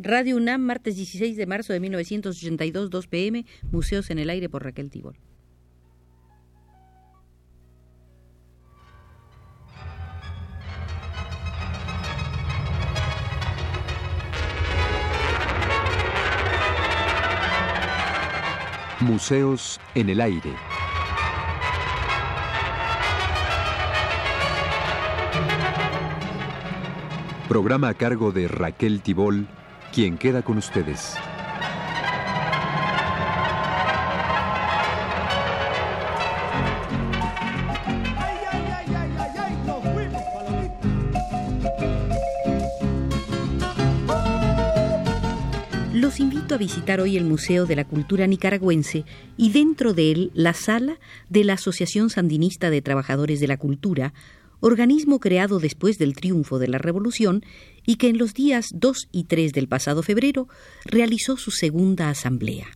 Radio UNAM, martes 16 de marzo de 1982, 2 pm, Museos en el Aire por Raquel Tibor. Museos en el Aire. Programa a cargo de Raquel Tibol quien queda con ustedes. Los invito a visitar hoy el Museo de la Cultura Nicaragüense y dentro de él la sala de la Asociación Sandinista de Trabajadores de la Cultura, organismo creado después del triunfo de la Revolución y que en los días 2 y 3 del pasado febrero realizó su segunda asamblea.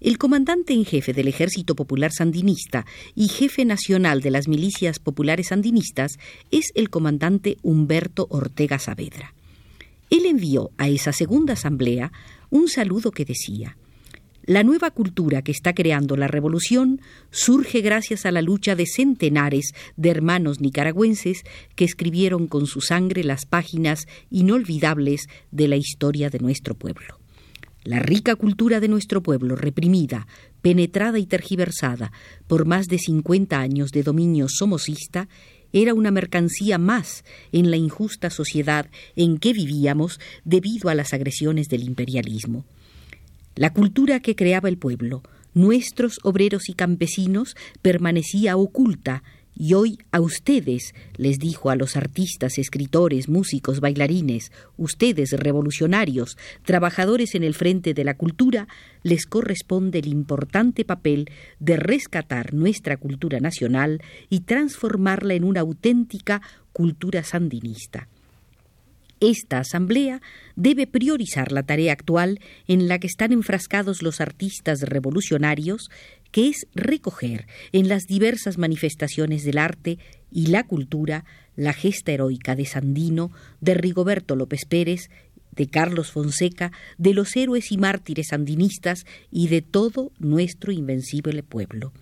El comandante en jefe del Ejército Popular Sandinista y jefe nacional de las milicias populares sandinistas es el comandante Humberto Ortega Saavedra. Él envió a esa segunda asamblea un saludo que decía la nueva cultura que está creando la revolución surge gracias a la lucha de centenares de hermanos nicaragüenses que escribieron con su sangre las páginas inolvidables de la historia de nuestro pueblo. La rica cultura de nuestro pueblo, reprimida, penetrada y tergiversada por más de 50 años de dominio somocista, era una mercancía más en la injusta sociedad en que vivíamos debido a las agresiones del imperialismo. La cultura que creaba el pueblo, nuestros obreros y campesinos, permanecía oculta y hoy a ustedes, les dijo a los artistas, escritores, músicos, bailarines, ustedes revolucionarios, trabajadores en el frente de la cultura, les corresponde el importante papel de rescatar nuestra cultura nacional y transformarla en una auténtica cultura sandinista. Esta asamblea debe priorizar la tarea actual en la que están enfrascados los artistas revolucionarios, que es recoger en las diversas manifestaciones del arte y la cultura la gesta heroica de Sandino, de Rigoberto López Pérez, de Carlos Fonseca, de los héroes y mártires sandinistas y de todo nuestro invencible pueblo.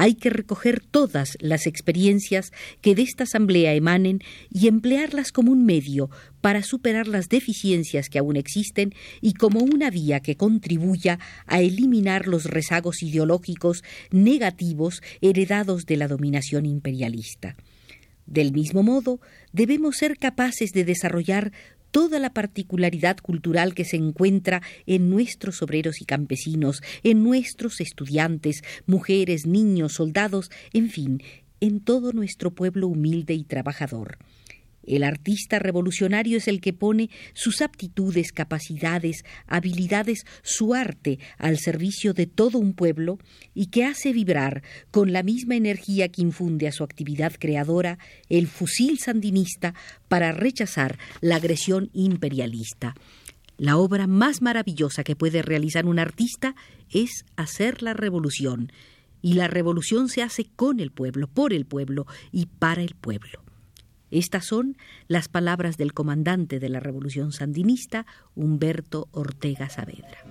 Hay que recoger todas las experiencias que de esta asamblea emanen y emplearlas como un medio para superar las deficiencias que aún existen y como una vía que contribuya a eliminar los rezagos ideológicos negativos heredados de la dominación imperialista. Del mismo modo, debemos ser capaces de desarrollar toda la particularidad cultural que se encuentra en nuestros obreros y campesinos, en nuestros estudiantes, mujeres, niños, soldados, en fin, en todo nuestro pueblo humilde y trabajador. El artista revolucionario es el que pone sus aptitudes, capacidades, habilidades, su arte al servicio de todo un pueblo y que hace vibrar con la misma energía que infunde a su actividad creadora el fusil sandinista para rechazar la agresión imperialista. La obra más maravillosa que puede realizar un artista es hacer la revolución, y la revolución se hace con el pueblo, por el pueblo y para el pueblo. Estas son las palabras del comandante de la Revolución Sandinista, Humberto Ortega Saavedra.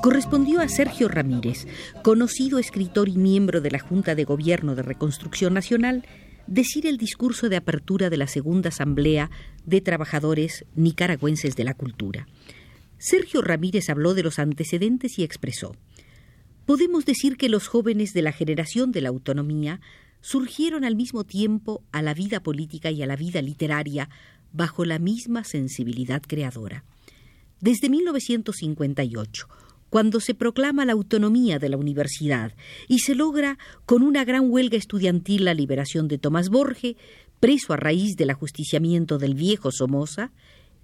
correspondió a Sergio Ramírez, conocido escritor y miembro de la Junta de Gobierno de Reconstrucción Nacional, decir el discurso de apertura de la Segunda Asamblea de Trabajadores Nicaragüenses de la Cultura. Sergio Ramírez habló de los antecedentes y expresó Podemos decir que los jóvenes de la generación de la autonomía surgieron al mismo tiempo a la vida política y a la vida literaria bajo la misma sensibilidad creadora. Desde 1958, cuando se proclama la autonomía de la universidad y se logra con una gran huelga estudiantil la liberación de Tomás Borge, preso a raíz del ajusticiamiento del viejo Somoza,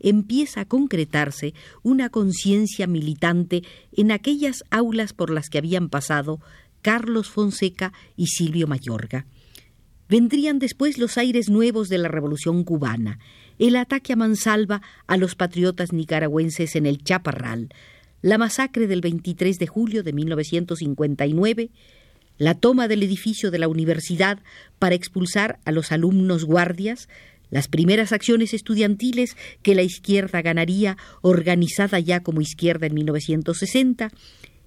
empieza a concretarse una conciencia militante en aquellas aulas por las que habían pasado Carlos Fonseca y Silvio Mayorga. Vendrían después los aires nuevos de la Revolución cubana, el ataque a mansalva a los patriotas nicaragüenses en el Chaparral, la masacre del 23 de julio de 1959, la toma del edificio de la universidad para expulsar a los alumnos guardias, las primeras acciones estudiantiles que la izquierda ganaría, organizada ya como izquierda en 1960,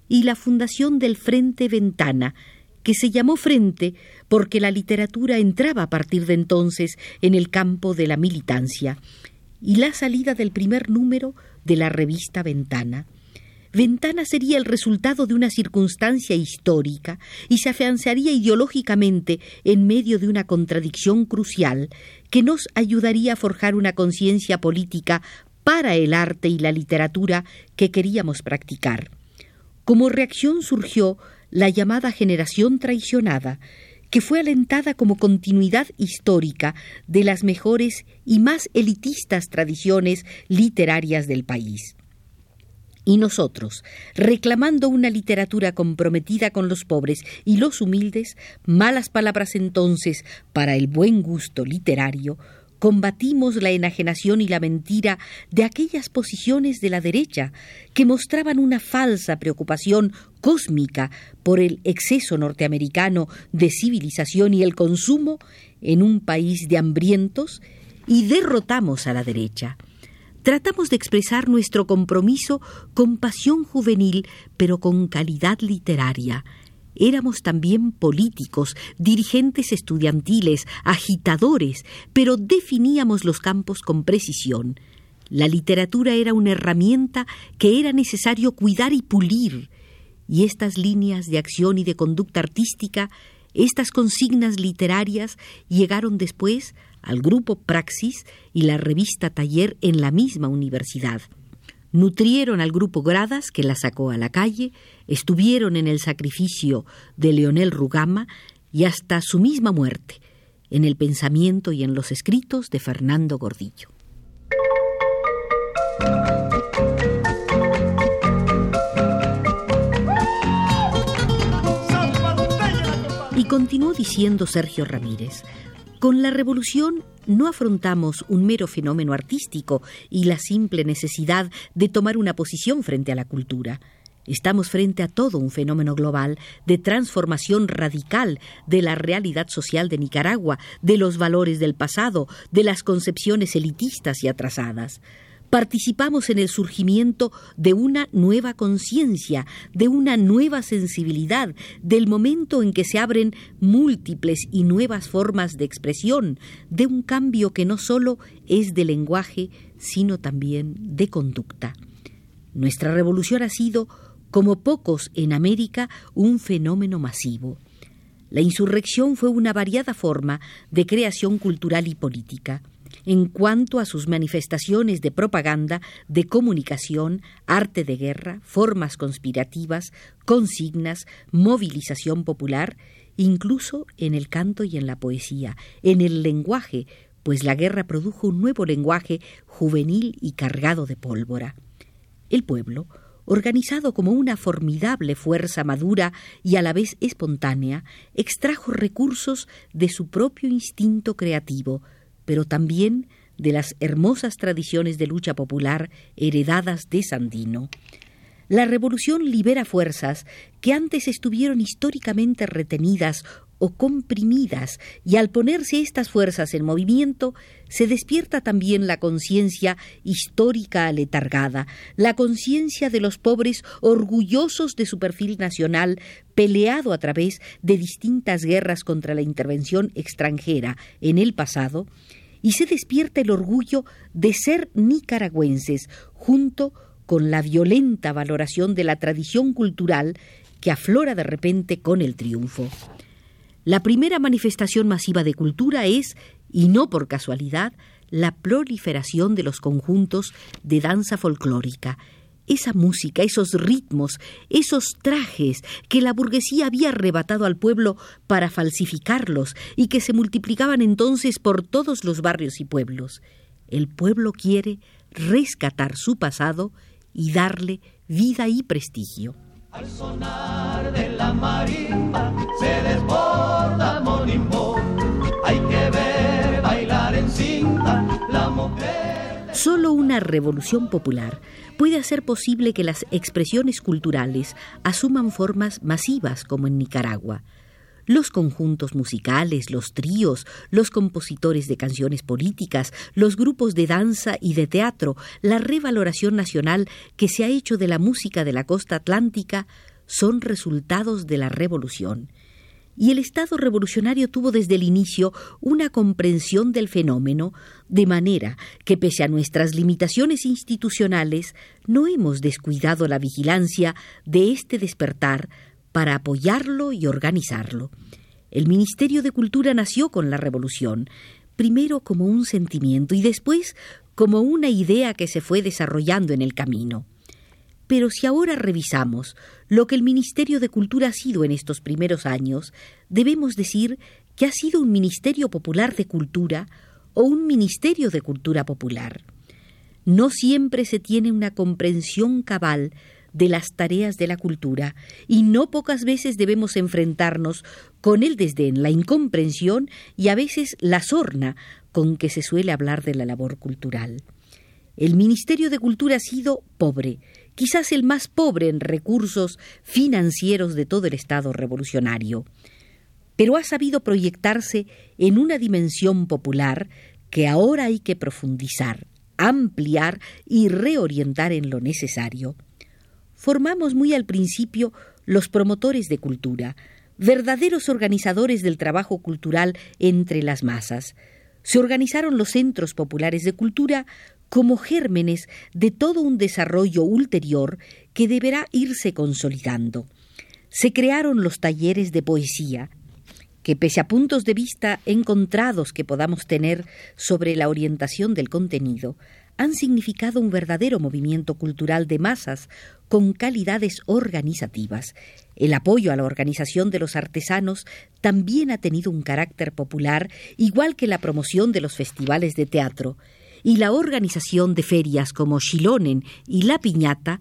y la fundación del Frente Ventana, que se llamó Frente porque la literatura entraba a partir de entonces en el campo de la militancia, y la salida del primer número de la revista Ventana. Ventana sería el resultado de una circunstancia histórica y se afianzaría ideológicamente en medio de una contradicción crucial que nos ayudaría a forjar una conciencia política para el arte y la literatura que queríamos practicar. Como reacción surgió la llamada generación traicionada, que fue alentada como continuidad histórica de las mejores y más elitistas tradiciones literarias del país. Y nosotros, reclamando una literatura comprometida con los pobres y los humildes, malas palabras entonces para el buen gusto literario, combatimos la enajenación y la mentira de aquellas posiciones de la derecha que mostraban una falsa preocupación cósmica por el exceso norteamericano de civilización y el consumo en un país de hambrientos y derrotamos a la derecha. Tratamos de expresar nuestro compromiso con pasión juvenil, pero con calidad literaria. Éramos también políticos, dirigentes estudiantiles, agitadores, pero definíamos los campos con precisión. La literatura era una herramienta que era necesario cuidar y pulir, y estas líneas de acción y de conducta artística, estas consignas literarias, llegaron después al grupo Praxis y la revista Taller en la misma universidad. Nutrieron al grupo Gradas, que la sacó a la calle, estuvieron en el sacrificio de Leonel Rugama y hasta su misma muerte, en el pensamiento y en los escritos de Fernando Gordillo. Y continuó diciendo Sergio Ramírez, con la revolución no afrontamos un mero fenómeno artístico y la simple necesidad de tomar una posición frente a la cultura. Estamos frente a todo un fenómeno global de transformación radical de la realidad social de Nicaragua, de los valores del pasado, de las concepciones elitistas y atrasadas participamos en el surgimiento de una nueva conciencia, de una nueva sensibilidad, del momento en que se abren múltiples y nuevas formas de expresión, de un cambio que no solo es de lenguaje, sino también de conducta. Nuestra revolución ha sido, como pocos en América, un fenómeno masivo. La insurrección fue una variada forma de creación cultural y política en cuanto a sus manifestaciones de propaganda, de comunicación, arte de guerra, formas conspirativas, consignas, movilización popular, incluso en el canto y en la poesía, en el lenguaje, pues la guerra produjo un nuevo lenguaje juvenil y cargado de pólvora. El pueblo, organizado como una formidable fuerza madura y a la vez espontánea, extrajo recursos de su propio instinto creativo, pero también de las hermosas tradiciones de lucha popular heredadas de Sandino. La revolución libera fuerzas que antes estuvieron históricamente retenidas o comprimidas, y al ponerse estas fuerzas en movimiento, se despierta también la conciencia histórica aletargada, la conciencia de los pobres orgullosos de su perfil nacional, peleado a través de distintas guerras contra la intervención extranjera en el pasado, y se despierta el orgullo de ser nicaragüenses, junto con la violenta valoración de la tradición cultural que aflora de repente con el triunfo. La primera manifestación masiva de cultura es, y no por casualidad, la proliferación de los conjuntos de danza folclórica, esa música, esos ritmos, esos trajes que la burguesía había arrebatado al pueblo para falsificarlos y que se multiplicaban entonces por todos los barrios y pueblos. El pueblo quiere rescatar su pasado y darle vida y prestigio. Al sonar de la marimba se desborda Monimbo. Hay que ver bailar en cinta. Solo una revolución popular puede hacer posible que las expresiones culturales asuman formas masivas como en Nicaragua. Los conjuntos musicales, los tríos, los compositores de canciones políticas, los grupos de danza y de teatro, la revaloración nacional que se ha hecho de la música de la costa atlántica son resultados de la revolución y el Estado revolucionario tuvo desde el inicio una comprensión del fenómeno, de manera que pese a nuestras limitaciones institucionales, no hemos descuidado la vigilancia de este despertar para apoyarlo y organizarlo. El Ministerio de Cultura nació con la revolución, primero como un sentimiento y después como una idea que se fue desarrollando en el camino. Pero si ahora revisamos lo que el Ministerio de Cultura ha sido en estos primeros años, debemos decir que ha sido un Ministerio Popular de Cultura o un Ministerio de Cultura Popular. No siempre se tiene una comprensión cabal de las tareas de la cultura y no pocas veces debemos enfrentarnos con el desdén, la incomprensión y a veces la sorna con que se suele hablar de la labor cultural. El Ministerio de Cultura ha sido pobre, quizás el más pobre en recursos financieros de todo el Estado revolucionario, pero ha sabido proyectarse en una dimensión popular que ahora hay que profundizar, ampliar y reorientar en lo necesario. Formamos muy al principio los promotores de cultura, verdaderos organizadores del trabajo cultural entre las masas. Se organizaron los centros populares de cultura como gérmenes de todo un desarrollo ulterior que deberá irse consolidando. Se crearon los talleres de poesía, que pese a puntos de vista encontrados que podamos tener sobre la orientación del contenido, han significado un verdadero movimiento cultural de masas con calidades organizativas. El apoyo a la organización de los artesanos también ha tenido un carácter popular, igual que la promoción de los festivales de teatro y la organización de ferias como Chilonen y La Piñata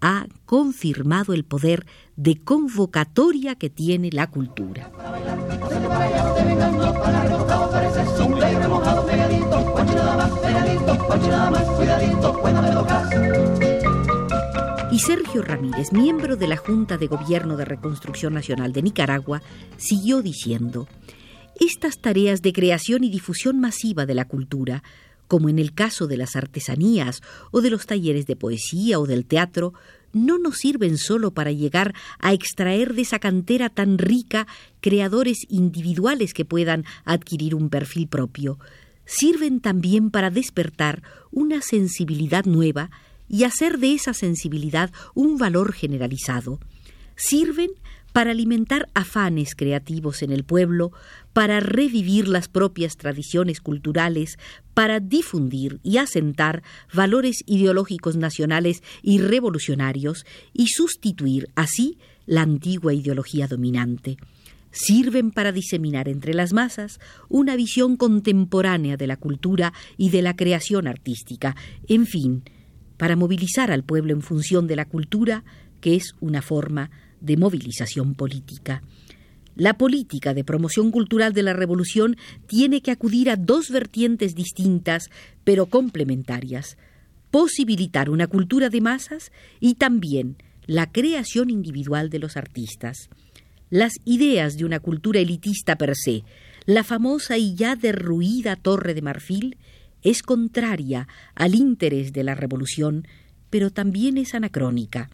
ha confirmado el poder de convocatoria que tiene la cultura. Y Sergio Ramírez, miembro de la Junta de Gobierno de Reconstrucción Nacional de Nicaragua, siguió diciendo, estas tareas de creación y difusión masiva de la cultura como en el caso de las artesanías o de los talleres de poesía o del teatro, no nos sirven solo para llegar a extraer de esa cantera tan rica creadores individuales que puedan adquirir un perfil propio, sirven también para despertar una sensibilidad nueva y hacer de esa sensibilidad un valor generalizado. Sirven para alimentar afanes creativos en el pueblo, para revivir las propias tradiciones culturales, para difundir y asentar valores ideológicos nacionales y revolucionarios y sustituir así la antigua ideología dominante. Sirven para diseminar entre las masas una visión contemporánea de la cultura y de la creación artística, en fin, para movilizar al pueblo en función de la cultura, que es una forma de movilización política. La política de promoción cultural de la revolución tiene que acudir a dos vertientes distintas, pero complementarias. Posibilitar una cultura de masas y también la creación individual de los artistas. Las ideas de una cultura elitista per se, la famosa y ya derruida Torre de Marfil, es contraria al interés de la revolución, pero también es anacrónica.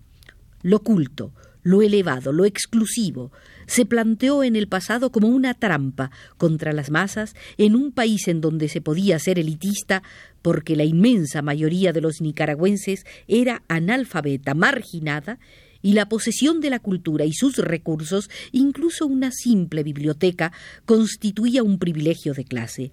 Lo culto, lo elevado, lo exclusivo, se planteó en el pasado como una trampa contra las masas en un país en donde se podía ser elitista porque la inmensa mayoría de los nicaragüenses era analfabeta, marginada, y la posesión de la cultura y sus recursos, incluso una simple biblioteca, constituía un privilegio de clase.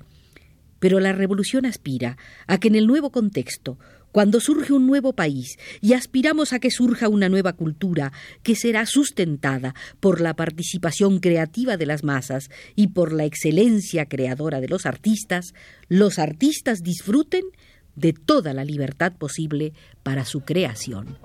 Pero la revolución aspira a que en el nuevo contexto, cuando surge un nuevo país y aspiramos a que surja una nueva cultura que será sustentada por la participación creativa de las masas y por la excelencia creadora de los artistas, los artistas disfruten de toda la libertad posible para su creación.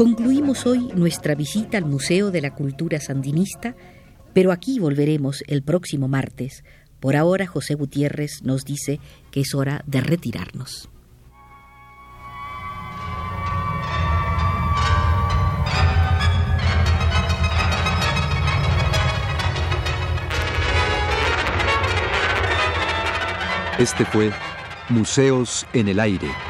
Concluimos hoy nuestra visita al Museo de la Cultura Sandinista, pero aquí volveremos el próximo martes. Por ahora José Gutiérrez nos dice que es hora de retirarnos. Este fue Museos en el Aire.